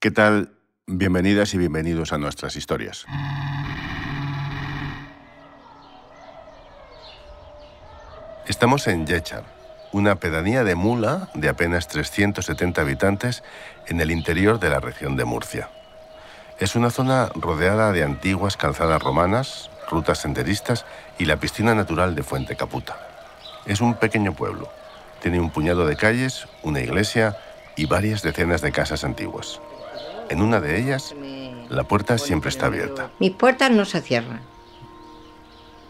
¿Qué tal? Bienvenidas y bienvenidos a nuestras historias. Estamos en Yechar, una pedanía de Mula de apenas 370 habitantes en el interior de la región de Murcia. Es una zona rodeada de antiguas calzadas romanas, rutas senderistas y la piscina natural de Fuente Caputa. Es un pequeño pueblo. Tiene un puñado de calles, una iglesia y varias decenas de casas antiguas. En una de ellas, la puerta siempre está abierta. Mis puertas no se cierran.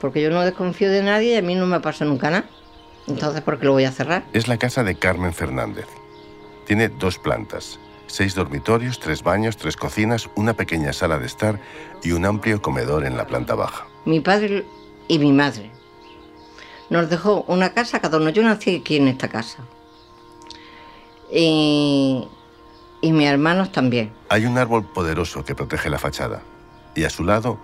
Porque yo no desconfío de nadie y a mí no me pasa nunca nada. Entonces, ¿por qué lo voy a cerrar? Es la casa de Carmen Fernández. Tiene dos plantas, seis dormitorios, tres baños, tres cocinas, una pequeña sala de estar y un amplio comedor en la planta baja. Mi padre y mi madre nos dejó una casa cada uno. Yo nací aquí en esta casa. Y, y mis hermanos también. Hay un árbol poderoso que protege la fachada y a su lado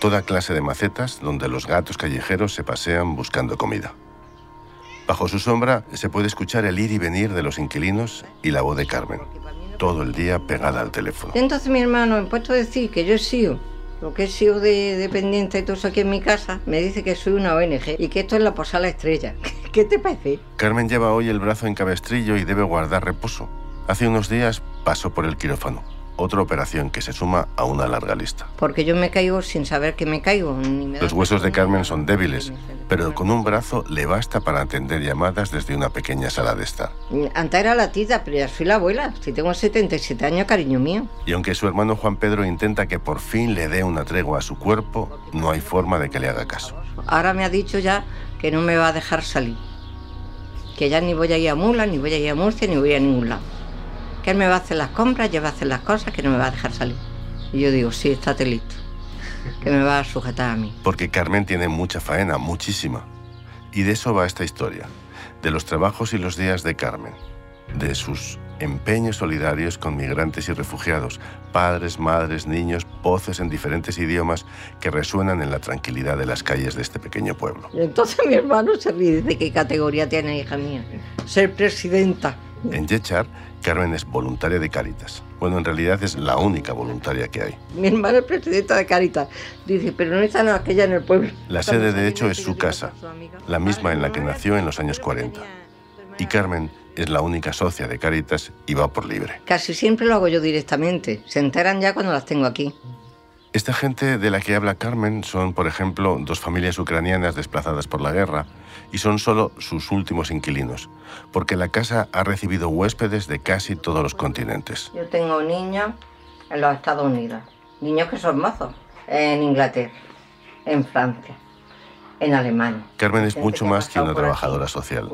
toda clase de macetas donde los gatos callejeros se pasean buscando comida. Bajo su sombra se puede escuchar el ir y venir de los inquilinos y la voz de Carmen, todo el día pegada al teléfono. Entonces mi hermano, en puesto a decir que yo he sido lo que he sido de dependiente y todo eso aquí en mi casa, me dice que soy una ONG y que esto es la posada estrella. ¿Qué te parece? Carmen lleva hoy el brazo en cabestrillo y debe guardar reposo. Hace unos días pasó por el quirófano, otra operación que se suma a una larga lista. Porque yo me caigo sin saber que me caigo. Ni me Los huesos de Carmen son débiles, pero con un brazo le basta para atender llamadas desde una pequeña sala de estar. Antes era la tita, pero ya soy la abuela. Si tengo 77 años, cariño mío. Y aunque su hermano Juan Pedro intenta que por fin le dé una tregua a su cuerpo, no hay forma de que le haga caso. Ahora me ha dicho ya que no me va a dejar salir. Que ya ni voy a ir a Mula, ni voy a ir a Murcia, ni voy a ningún lado. Que él me va a hacer las compras, ya va a hacer las cosas, que no me va a dejar salir. Y yo digo, sí, estate listo. Que me va a sujetar a mí. Porque Carmen tiene mucha faena, muchísima. Y de eso va esta historia, de los trabajos y los días de Carmen, de sus empeños solidarios con migrantes y refugiados, padres, madres, niños, voces en diferentes idiomas que resuenan en la tranquilidad de las calles de este pequeño pueblo. Y entonces mi hermano se ríe de qué categoría tiene, hija mía. Ser presidenta. En Yechar, Carmen es voluntaria de Cáritas. Bueno, en realidad es la única voluntaria que hay. Mi hermana es presidenta de Caritas. Dice, pero no está aquella en el pueblo. La sede, de hecho, es su casa, la misma en la que nació en los años 40. Y Carmen es la única socia de Cáritas y va por libre. Casi siempre lo hago yo directamente. Se enteran ya cuando las tengo aquí. Esta gente de la que habla Carmen son, por ejemplo, dos familias ucranianas desplazadas por la guerra y son solo sus últimos inquilinos, porque la casa ha recibido huéspedes de casi todos los continentes. Yo tengo niños en los Estados Unidos. Niños que son mozos. En Inglaterra. En Francia. En Alemania. Carmen es Gente mucho más que una trabajadora social.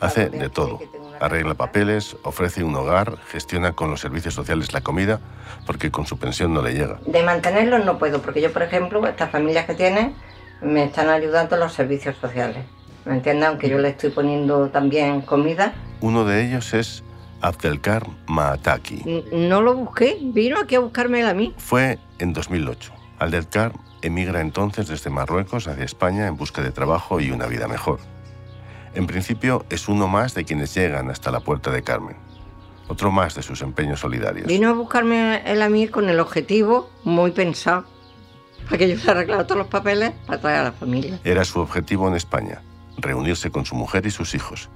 Hace de todo. Arregla papeles, ofrece un hogar, gestiona con los servicios sociales la comida, porque con su pensión no le llega. De mantenerlos no puedo, porque yo, por ejemplo, estas familias que tienen me están ayudando los servicios sociales. ¿Me entiendes? Aunque yo le estoy poniendo también comida. Uno de ellos es Abdelkar Maataki. No lo busqué, vino aquí a buscarme a mí. Fue en 2008. Abdelkar emigra entonces desde Marruecos hacia España en busca de trabajo y una vida mejor. En principio es uno más de quienes llegan hasta la puerta de Carmen. Otro más de sus empeños solidarios. Vino a buscarme él a mí con el objetivo muy pensado. Para que yo le arreglara todos los papeles para traer a la familia. Era su objetivo en España, reunirse con su mujer y sus hijos.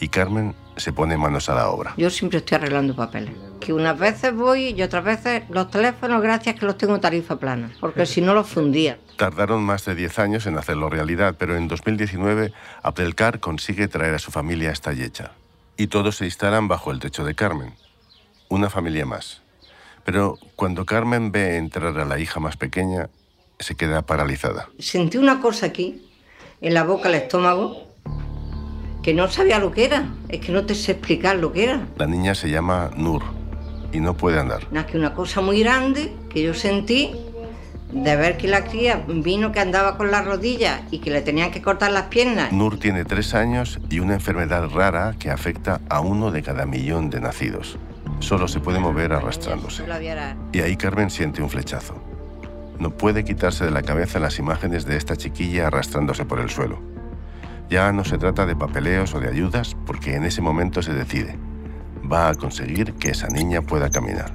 Y Carmen se pone manos a la obra. Yo siempre estoy arreglando papeles. Que unas veces voy y otras veces los teléfonos, gracias que los tengo tarifa plana. Porque si no los fundía. Tardaron más de 10 años en hacerlo realidad, pero en 2019 Abdelkar consigue traer a su familia hasta Yecha. Y todos se instalan bajo el techo de Carmen. Una familia más. Pero cuando Carmen ve entrar a la hija más pequeña, se queda paralizada. Sentí una cosa aquí, en la boca, el estómago, que no sabía lo que era. Es que no te sé explicar lo que era. La niña se llama Nur y no puede andar. Nada que una cosa muy grande que yo sentí de ver que la cría vino que andaba con las rodillas y que le tenían que cortar las piernas. Nur tiene tres años y una enfermedad rara que afecta a uno de cada millón de nacidos. Solo se puede mover arrastrándose. Y ahí Carmen siente un flechazo. No puede quitarse de la cabeza las imágenes de esta chiquilla arrastrándose por el suelo. Ya no se trata de papeleos o de ayudas, porque en ese momento se decide. Va a conseguir que esa niña pueda caminar.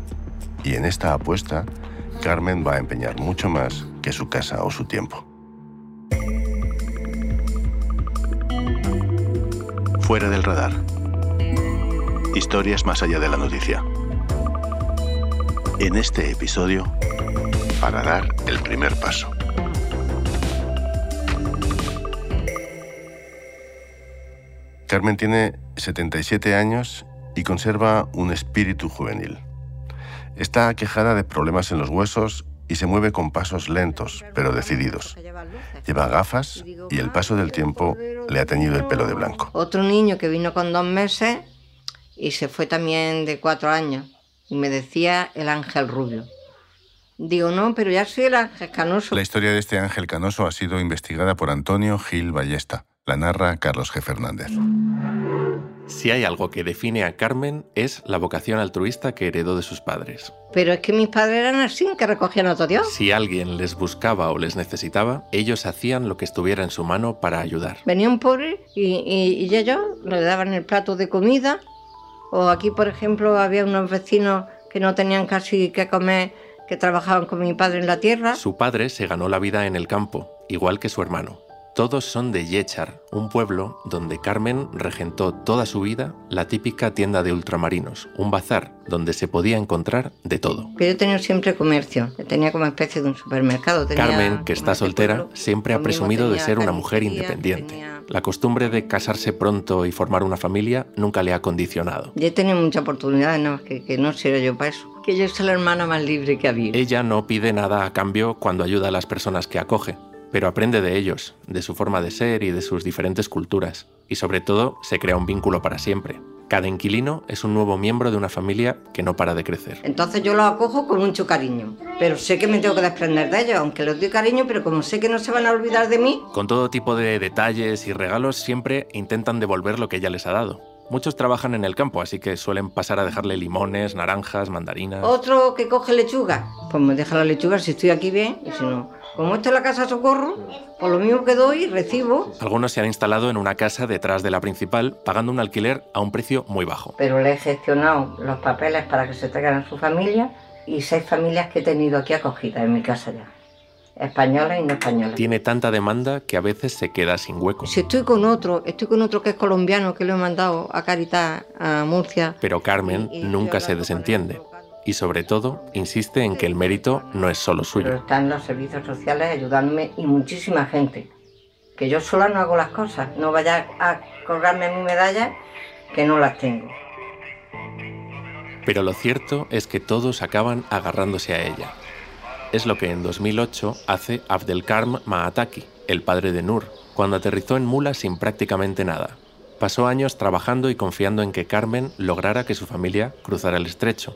Y en esta apuesta, Carmen va a empeñar mucho más que su casa o su tiempo. Fuera del radar. Historias más allá de la noticia. En este episodio, Para dar el primer paso. Carmen tiene 77 años y conserva un espíritu juvenil. Está aquejada de problemas en los huesos y se mueve con pasos lentos, pero decididos. Lleva gafas y el paso del tiempo le ha teñido el pelo de blanco. Otro niño que vino con dos meses y se fue también de cuatro años y me decía el ángel rubio. Digo, no, pero ya soy el ángel canoso. La historia de este ángel canoso ha sido investigada por Antonio Gil Ballesta. La narra Carlos G. Fernández. Si hay algo que define a Carmen es la vocación altruista que heredó de sus padres. Pero es que mis padres eran así, que recogían a todo Dios. Si alguien les buscaba o les necesitaba, ellos hacían lo que estuviera en su mano para ayudar. Venía un pobre y, y, y ellos le daban el plato de comida. O aquí, por ejemplo, había unos vecinos que no tenían casi que comer, que trabajaban con mi padre en la tierra. Su padre se ganó la vida en el campo, igual que su hermano. Todos son de Yechar, un pueblo donde Carmen regentó toda su vida la típica tienda de ultramarinos, un bazar donde se podía encontrar de todo. Que yo tenía siempre comercio, tenía como especie de un supermercado. Tenía Carmen, que está soltera, pueblo. siempre ha presumido de ser una mujer independiente. tenía- La costumbre de casarse pronto y formar una familia nunca le ha condicionado. Yo he tenido muchas oportunidades, no, que, que no sirvo yo para eso. Que yo soy la hermana más libre que había. Ella no pide nada a cambio cuando ayuda a las personas que acoge, pero aprende de ellos, de su forma de ser y de sus diferentes culturas. Y sobre todo, se crea un vínculo para siempre. Cada inquilino es un nuevo miembro de una familia que no para de crecer. Entonces yo los acojo con mucho cariño. Pero sé que me tengo que desprender de ellos, aunque les doy cariño, pero como sé que no se van a olvidar de mí, Con todo tipo de detalles y regalos siempre intentan devolver lo que ella les ha dado. Muchos trabajan en el campo, así que suelen pasar a dejarle limones, naranjas, mandarinas. otro que coge lechuga, pues me deja la lechuga si estoy aquí bien, y si no. Como esto es la casa socorro, por lo mismo que doy, recibo. Algunos se han instalado en una casa detrás de la principal, pagando un alquiler a un precio muy bajo. Pero le he gestionado los papeles para que se traigan a su familia y seis familias que he tenido aquí acogidas en mi casa ya. Españolas y no españolas. Tiene tanta demanda que a veces se queda sin hueco. Si estoy con otro, estoy con otro que es colombiano, que lo he mandado a Caritas, a Murcia. Pero Carmen Y- y nunca se desentiende. Y sobre todo, insiste en que el mérito no es solo Pero suyo. están los servicios sociales ayudándome y muchísima gente. Que yo sola no hago las cosas. No vaya a colgarme mi medalla que no las tengo. Pero lo cierto es que todos acaban agarrándose a ella. Es lo que en 2008 hace Abdelkarm Maataki, el padre de Nur, cuando aterrizó en Mula sin prácticamente nada. Pasó años trabajando y confiando en que Carmen lograra que su familia cruzara el estrecho.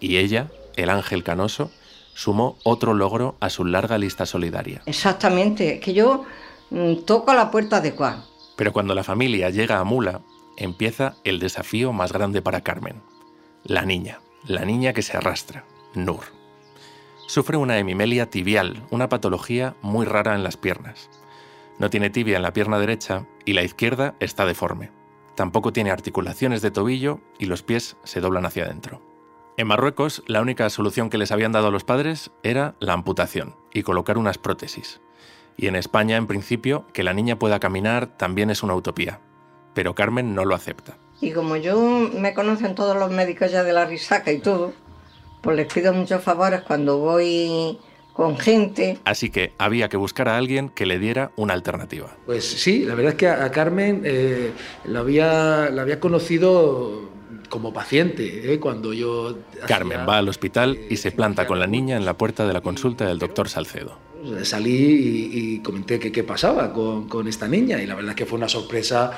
Y ella, el ángel canoso, sumó otro logro a su larga lista solidaria. Exactamente, es que yo mm, toco la puerta adecuada. Pero cuando la familia llega a Mula, empieza el desafío más grande para Carmen. La niña, la niña que se arrastra, Nur. Sufre una hemimelia tibial, una patología muy rara en las piernas. No tiene tibia en la pierna derecha y la izquierda está deforme. Tampoco tiene articulaciones de tobillo y los pies se doblan hacia adentro. En Marruecos, la única solución que les habían dado los padres era la amputación y colocar unas prótesis. Y en España, en principio, que la niña pueda caminar también es una utopía. Pero Carmen no lo acepta. Y como yo me conocen todos los médicos ya de la risaca y todo, pues les pido muchos favores cuando voy con gente. Así que había que buscar a alguien que le diera una alternativa. Pues sí, la verdad es que a a Carmen eh, la, había, la había conocido como paciente ¿eh? cuando yo... Carmen hacía- va al hospital y se planta con la niña en la puerta de la consulta del doctor Salcedo. Salí y, y comenté qué pasaba con, con esta niña y la verdad es que fue una sorpresa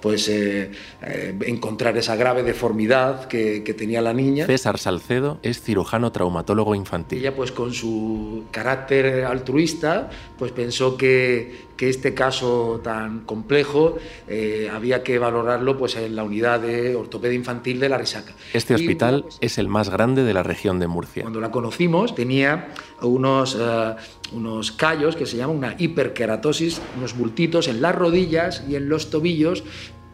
pues eh, eh, encontrar esa grave deformidad que, que tenía la niña. César Salcedo es cirujano traumatólogo infantil. Ella, pues con su carácter altruista, pues pensó que, que este caso tan complejo eh, había que valorarlo pues, en la unidad de ortopedia infantil de la Risaca. Este hospital pues, es el más grande de la región de Murcia. cuando la conocimos tenía unos, eh, unos callos que se llaman una hiperkeratosis, unos bultitos en las rodillas y en los tobillos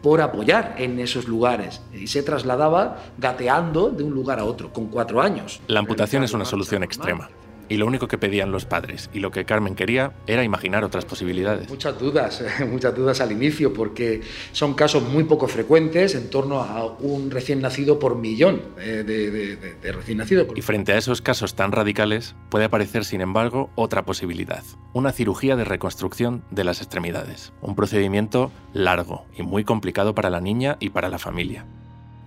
por apoyar en esos lugares y se trasladaba gateando de un lugar a otro con cuatro años. La amputación es una solución extrema y lo único que pedían los padres y lo que Carmen quería era imaginar otras posibilidades. Muchas dudas, muchas dudas al inicio porque son casos muy poco frecuentes, en torno a un recién nacido por millón eh, de, recién nacidos. Y frente a esos casos tan radicales puede aparecer, sin embargo, otra posibilidad, una cirugía de reconstrucción de las extremidades, un procedimiento largo y muy complicado para la niña y para la familia.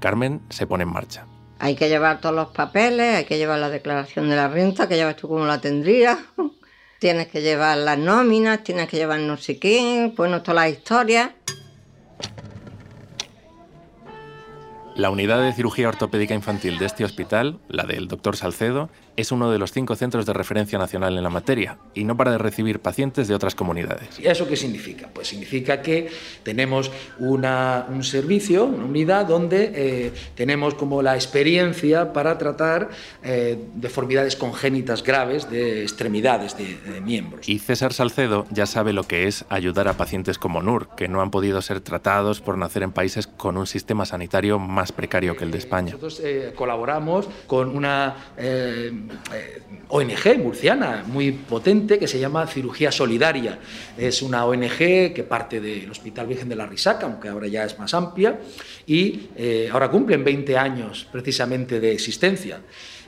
Carmen se pone en marcha. Hay que llevar todos los papeles, hay que llevar la declaración de la renta, que llevas tú como la tendrías. tienes que llevar las nóminas, tienes que llevar no sé qué, bueno, todas las historias. La unidad de cirugía ortopédica infantil de este hospital, la del doctor Salcedo, es uno de los cinco centros de referencia nacional en la materia y no para de recibir pacientes de otras comunidades. ¿Y eso qué significa? Pues significa que tenemos una, un servicio, una unidad donde eh, tenemos como la experiencia para tratar eh, deformidades congénitas graves de extremidades de, miembros. Y César Salcedo ya sabe lo que es ayudar a pacientes como Nur, que no han podido ser tratados por nacer en países con un sistema sanitario más precario que el de España. Nosotros eh, colaboramos con una eh, ONG murciana muy potente que se llama Cirugía Solidaria. Es una ONG que parte del Hospital Virgen de la Risaca, aunque ahora ya es más amplia, y eh, ahora cumplen 20 años precisamente de existencia.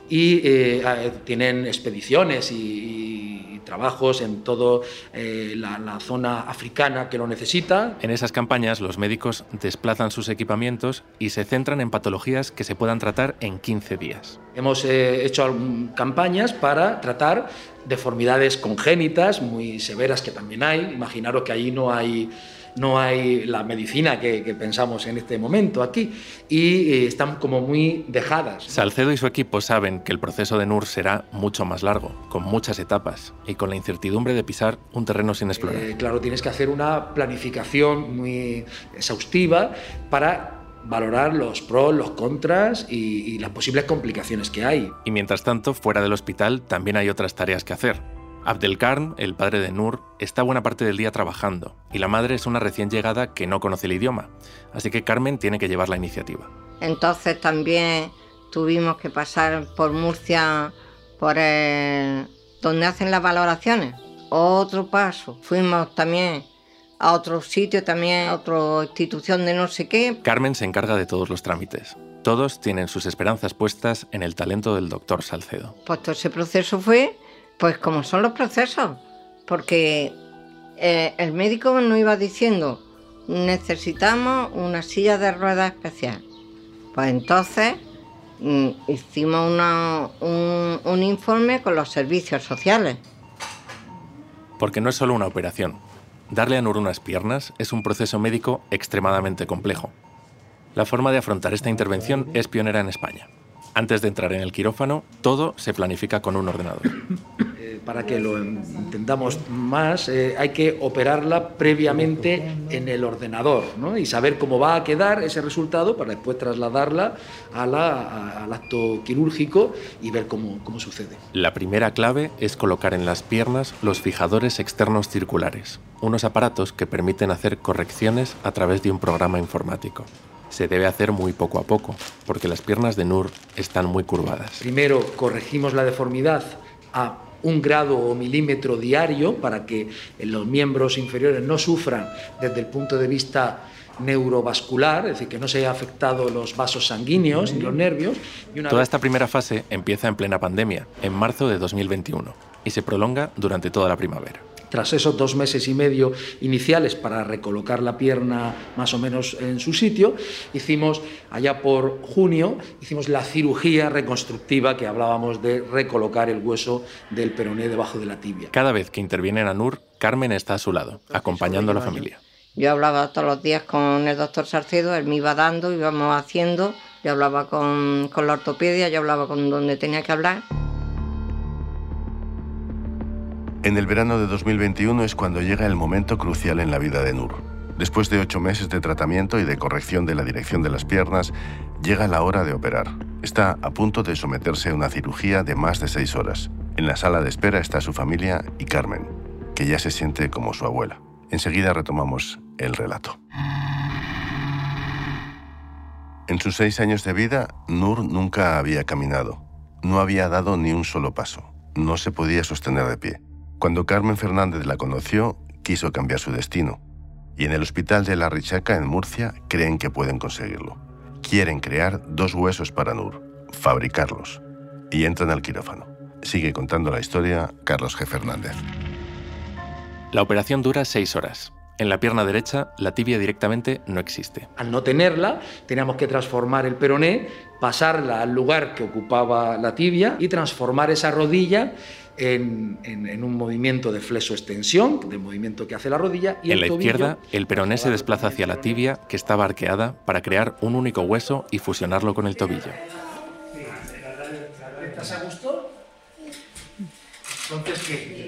Y eh, tienen expediciones y trabajos en toda eh, la, zona africana que lo necesita. En esas campañas los médicos desplazan sus equipamientos y se centran en patologías que se puedan tratar en 15 días. Hemos eh, hecho campañas para tratar deformidades congénitas muy severas que también hay. Imaginaros que allí no hay no hay la medicina que, pensamos en este momento aquí y eh, están como muy dejadas. Salcedo y su equipo saben que el proceso de NUR será mucho más largo, con muchas etapas y con la incertidumbre de pisar un terreno sin explorar. Eh, claro, tienes que hacer una planificación muy exhaustiva para valorar los pros, los contras y, y, las posibles complicaciones que hay. Y mientras tanto, fuera del hospital también hay otras tareas que hacer. Abdelkarn, el padre de Nur, está buena parte del día trabajando y la madre es una recién llegada que no conoce el idioma, así que Carmen tiene que llevar la iniciativa. Entonces también tuvimos que pasar por Murcia, por donde hacen las valoraciones. Otro paso. Fuimos también a otro sitio, también a otra institución de no sé qué. Carmen se encarga de todos los trámites. Todos tienen sus esperanzas puestas en el talento del doctor Salcedo. Pues todo ese proceso fue pues como son los procesos, porque eh, el médico nos iba diciendo, necesitamos una silla de ruedas especial. Pues entonces mm, hicimos un, un informe con los servicios sociales. Porque no es solo una operación. Darle a Nur unas piernas es un proceso médico extremadamente complejo. La forma de afrontar esta intervención es pionera en España. Antes de entrar en el quirófano, todo se planifica con un ordenador para que lo entendamos más, eh, hay que operarla previamente en el ordenador y saber cómo va a quedar ese resultado para después trasladarla al acto quirúrgico y ver cómo, cómo sucede. La primera clave es colocar en las piernas los fijadores externos circulares, unos aparatos que permiten hacer correcciones a través de un programa informático se debe hacer muy poco a poco, porque las piernas de Nur están muy curvadas. Primero corregimos la deformidad a un grado o milímetro diario para que los miembros inferiores no sufran desde el punto de vista neurovascular, es decir, que no se haya afectado los vasos sanguíneos ni los nervios. Toda esta primera fase empieza en plena pandemia, en marzo de 2021, y se prolonga durante toda la primavera. Tras esos dos meses y medio iniciales para recolocar la pierna más o menos en su sitio, hicimos allá por junio, hicimos la cirugía reconstructiva que hablábamos de recolocar el hueso del peroné debajo de la tibia. Cada vez que interviene en ANUR, Carmen está a su lado, acompañando a la familia. Yo hablaba todos los días con el doctor Sarcedo, él me iba dando, íbamos haciendo, yo hablaba con, con la ortopedia, yo hablaba con donde tenía que hablar. En el verano de 2021 es cuando llega el momento crucial en la vida de Nur. Después de ocho meses de tratamiento y de corrección de la dirección de las piernas, llega la hora de operar. Está a punto de someterse a una cirugía de más de seis horas. En la sala de espera está su familia y Carmen, que ya se siente como su abuela. Enseguida retomamos el relato. En sus seis años de vida, Nur nunca había caminado. No había dado ni un solo paso. No se podía sostener de pie. Cuando Carmen Fernández la conoció, quiso cambiar su destino. Y en el hospital de La Richaca, en Murcia, creen que pueden conseguirlo. Quieren crear dos huesos para Nur, fabricarlos. Y entran al quirófano. Sigue contando la historia Carlos G. Fernández. La operación dura seis horas. En la pierna derecha, la tibia directamente no existe. Al no tenerla, teníamos que transformar el peroné, pasarla al lugar que ocupaba la tibia y transformar esa rodilla en, un movimiento de flexo-extensión, de movimiento que hace la rodilla. Y en la izquierda, el peroné se desplaza hacia la tibia, que estaba arqueada, para crear un único hueso y fusionarlo con el tobillo. ¿Estás a gusto? Entonces, ¿qué?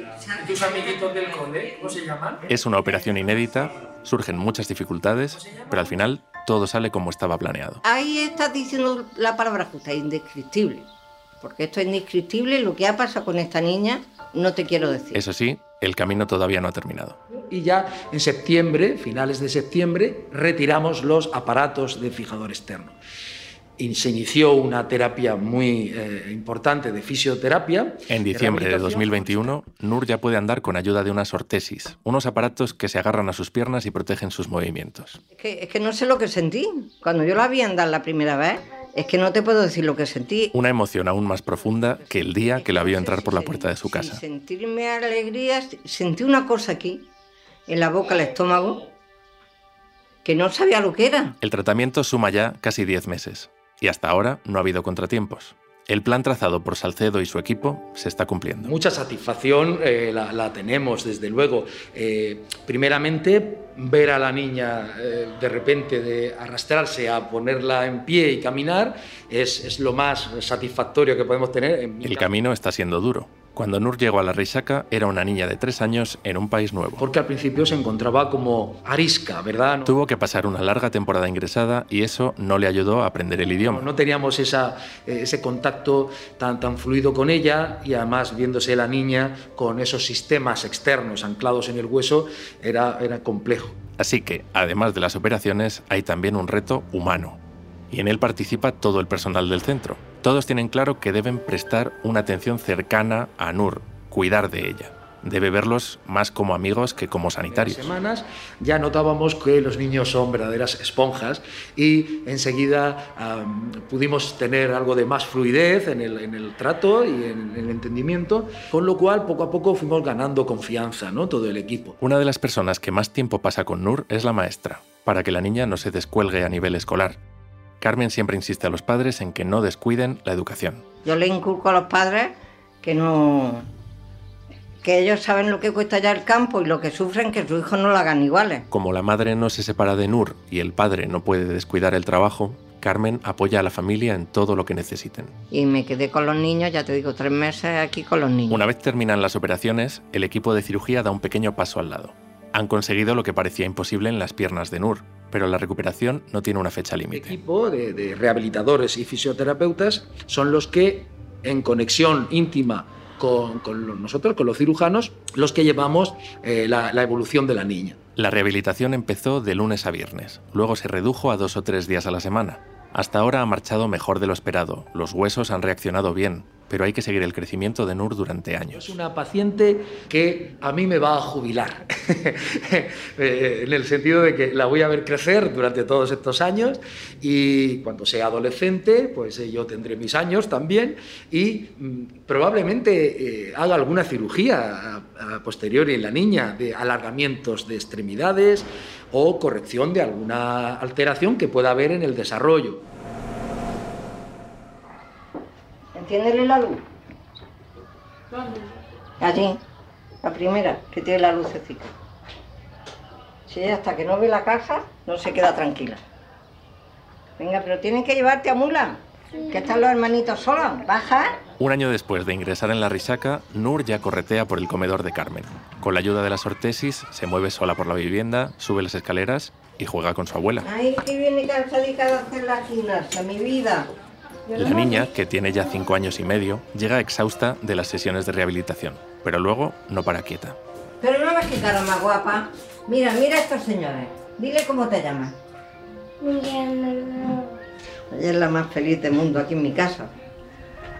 ¿Tus amiguitos del cole, cómo se llaman? Es una operación inédita, surgen muchas dificultades, pero al final todo sale como estaba planeado. Ahí estás diciendo la palabra justa, indescriptible. Porque esto es indescriptible, lo que ha pasado con esta niña, no te quiero decir. Eso sí, el camino todavía no ha terminado. Y ya en septiembre, finales de septiembre, retiramos los aparatos de fijador externo se inició una terapia muy eh, importante de fisioterapia. En diciembre de, 2021, Nur ya puede andar con ayuda de unas ortesis, unos aparatos que se agarran a sus piernas y protegen sus movimientos. Es que, es que no sé lo que sentí. Cuando yo la vi andar la primera vez, es que no te puedo decir lo que sentí. Una emoción aún más profunda que el día que la vio entrar por la puerta de su casa. Sentirme alegría, sentí una cosa aquí, en la boca, el estómago, que no sabía lo que era. El tratamiento suma ya casi 10 meses y hasta ahora no ha habido contratiempos. El plan trazado por Salcedo y su equipo se está cumpliendo. Mucha satisfacción eh, la, tenemos, desde luego. Eh, primeramente, ver a la niña eh, de repente de arrastrarse a ponerla en pie y caminar es, es lo más satisfactorio que podemos tener. El camino está siendo duro. Cuando Nur llegó a la Risaca era una niña de tres años en un país nuevo. Porque al principio se encontraba como arisca, ¿verdad? Tuvo que pasar una larga temporada ingresada y eso no le ayudó a aprender el idioma. No, teníamos esa, eh, ese contacto tan, tan fluido con ella y además viéndose la niña con esos sistemas externos anclados en el hueso era, era complejo. Así que, además de las operaciones, hay también un reto humano. Y en él participa todo el personal del centro todos tienen claro que deben prestar una atención cercana a Nur, cuidar de ella. Debe verlos más como amigos que como sanitarios. semanas ya notábamos que los niños son verdaderas esponjas y enseguida pudimos tener algo de más fluidez en el, trato y en, el entendimiento, con lo cual poco a poco fuimos ganando confianza, ¿no? todo el equipo. Una de las personas que más tiempo pasa con Nur es la maestra, para que la niña no se descuelgue a nivel escolar. Carmen siempre insiste a los padres en que no descuiden la educación. Yo le inculco a los padres que no que ellos saben lo que cuesta ya el campo y lo que sufren que sus hijos no lo hagan iguales. Como la madre no se separa de Nur y el padre no puede descuidar el trabajo, Carmen apoya a la familia en todo lo que necesiten. Y me quedé con los niños, ya te digo, tres meses aquí con los niños. Una vez terminan las operaciones, el equipo de cirugía da un pequeño paso al lado. Han conseguido lo que parecía imposible en las piernas de Nur, pero la recuperación no tiene una fecha límite. El equipo de, rehabilitadores y fisioterapeutas son los que, en conexión íntima con, nosotros, con los cirujanos, los que llevamos eh, la, la evolución de la niña. La rehabilitación empezó de lunes a viernes, luego se redujo a dos o tres días a la semana. Hasta ahora ha marchado mejor de lo esperado, los huesos han reaccionado bien, pero hay que seguir el crecimiento de Nur durante años. Es una paciente que a mí me va a jubilar, eh, en el sentido de que la voy a ver crecer durante todos estos años y cuando sea adolescente, pues eh, yo tendré mis años también y mm, probablemente eh, haga alguna cirugía a, posteriori en la niña de alargamientos de extremidades o corrección de alguna alteración que pueda haber en el desarrollo. Enciéndele la luz. Allí, la primera, que tiene la lucecita. Si ella hasta que no ve la casa, no se queda tranquila. Venga, pero tienen que llevarte a Mula, que están los hermanitos solos. Baja. Un año después de ingresar en la risaca, Nur ya corretea por el comedor de Carmen. Con la ayuda de las ortesis, se mueve sola por la vivienda, sube las escaleras y juega con su abuela. Ay, que viene cansadita de hacer la gimnasia, mi vida. La niña, que tiene ya cinco años y medio, llega exhausta de las sesiones de rehabilitación, pero luego no para quieta. Pero no ves qué cara más guapa. Mira, mira a estos señores. Dile cómo te llamas. Ella es la más feliz del mundo aquí en mi casa.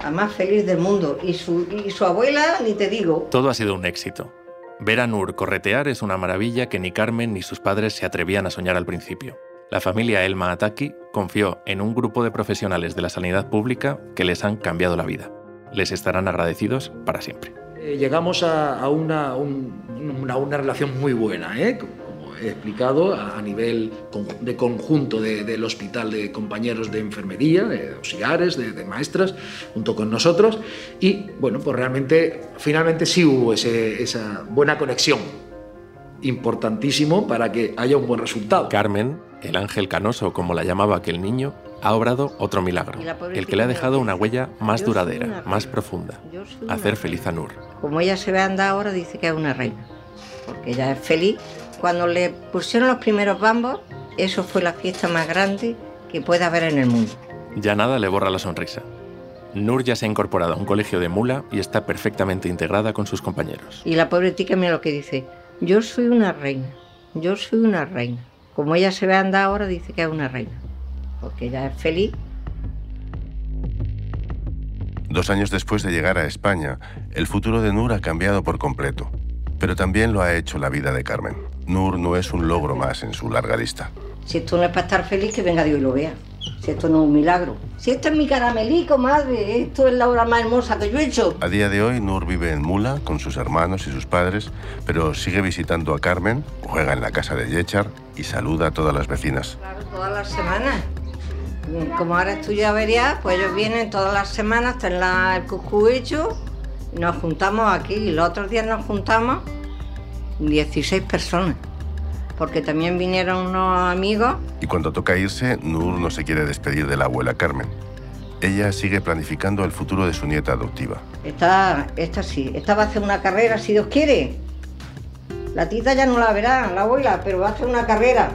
La más feliz del mundo. Y su, y su abuela, ni te digo. Todo ha sido un éxito. Ver a Nur corretear es una maravilla que ni Carmen ni sus padres se atrevían a soñar al principio. La familia Elma Ataki confió en un grupo de profesionales de la sanidad pública que les han cambiado la vida. Les estarán agradecidos para siempre. Eh, llegamos a, una, una, relación muy buena, ¿eh? como he explicado, a, nivel de conjunto del hospital de compañeros de enfermería, de auxiliares, de, maestras, junto con nosotros. Y bueno, pues realmente, finalmente sí hubo esa buena conexión importantísimo para que haya un buen resultado. Carmen, el ángel canoso como la llamaba aquel niño, ha obrado otro milagro, el que le ha dejado una huella más duradera, más profunda, hacer feliz a Nur. Como ella se ve andar ahora, dice que es una reina, porque ella es feliz. Cuando le pusieron los primeros bambos, eso fue la fiesta más grande que puede haber en el mundo. Ya nada le borra la sonrisa. Nur ya se ha incorporado a un colegio de mula y está perfectamente integrada con sus compañeros. Y la pobre tica mira lo que dice, yo soy una reina, yo soy una reina. Como ella se ve andar ahora, dice que es una reina porque ella es feliz. Dos años después de llegar a España, el futuro de Nur ha cambiado por completo, pero también lo ha hecho la vida de Carmen. Nur no es un logro más en su larga lista. Si esto no es para estar feliz, que venga Dios y lo vea. Si esto no es un milagro. Si esto es mi caramelico, madre, esto es la obra más hermosa que yo he hecho. A día de hoy, Nur vive en Mula con sus hermanos y sus padres, pero sigue visitando a Carmen, juega en la casa de Yechar y saluda a todas las vecinas. Claro, todas las semanas como ahora tú ya verías, pues ellos vienen todas las semanas, están el cucú hecho, nos juntamos aquí y los otros días nos juntamos 16 personas, porque también vinieron unos amigos. Y cuando toca irse, Nur no se quiere despedir de la abuela Carmen. Ella sigue planificando el futuro de su nieta adoptiva. Esta, esta sí, esta va a hacer una carrera si Dios quiere. La tita ya no la verá, la abuela, pero va a hacer una carrera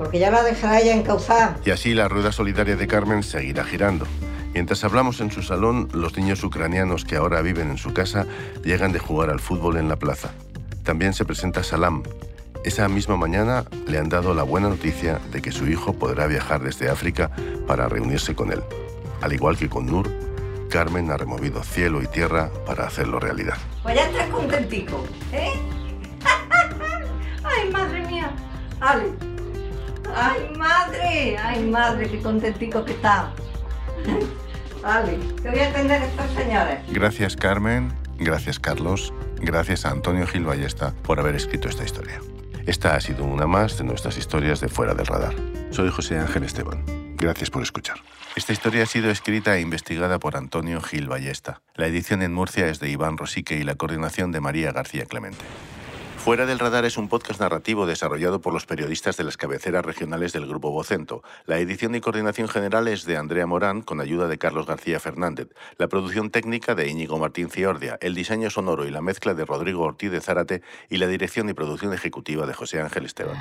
porque ya la dejará ella encauzada. Y así la rueda solidaria de Carmen seguirá girando. Mientras hablamos en su salón, los niños ucranianos que ahora viven en su casa llegan de jugar al fútbol en la plaza. También se presenta Salam. Esa misma mañana le han dado la buena noticia de que su hijo podrá viajar desde África para reunirse con él. Al igual que con Nur, Carmen ha removido cielo y tierra para hacerlo realidad. Pues ya estás contentico, ¿eh? ¡Ay, madre mía! Ale, ¡Ay, madre! ¡Ay, madre! ¡Qué contentico que está! Vale, te voy a atender a estos señores. Gracias, Carmen. Gracias, Carlos. Gracias a Antonio Gil Ballesta por haber escrito esta historia. Esta ha sido una más de nuestras historias de Fuera del Radar. Soy José Ángel Esteban. Gracias por escuchar. Esta historia ha sido escrita e investigada por Antonio Gil Ballesta. La edición en Murcia es de Iván Rosique y la coordinación de María García Clemente. Fuera del Radar es un podcast narrativo desarrollado por los periodistas de las cabeceras regionales del Grupo Vocento. La edición y coordinación general es de Andrea Morán, con ayuda de Carlos García Fernández. La producción técnica de Íñigo Martín Ciordia. El diseño sonoro y la mezcla de Rodrigo Ortiz de Zárate y la dirección y producción ejecutiva de José Ángel Esteban.